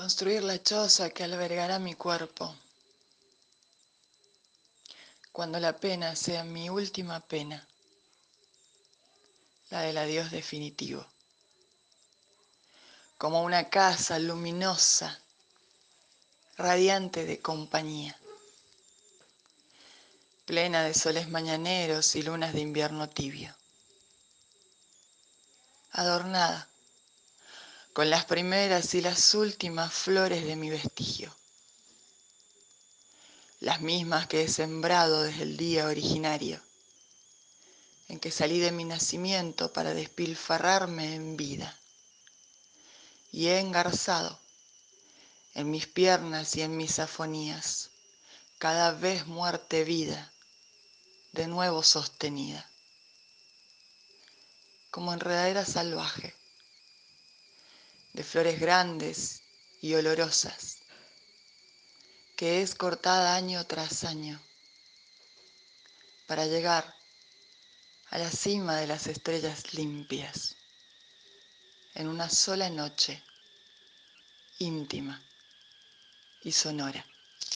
construir la choza que albergará mi cuerpo, cuando la pena sea mi última pena, la del adiós definitivo, como una casa luminosa, radiante de compañía, plena de soles mañaneros y lunas de invierno tibio, adornada con las primeras y las últimas flores de mi vestigio, las mismas que he sembrado desde el día originario en que salí de mi nacimiento para despilfarrarme en vida, y he engarzado en mis piernas y en mis afonías, cada vez muerte vida, de nuevo sostenida, como enredadera salvaje de flores grandes y olorosas, que es cortada año tras año para llegar a la cima de las estrellas limpias en una sola noche íntima y sonora.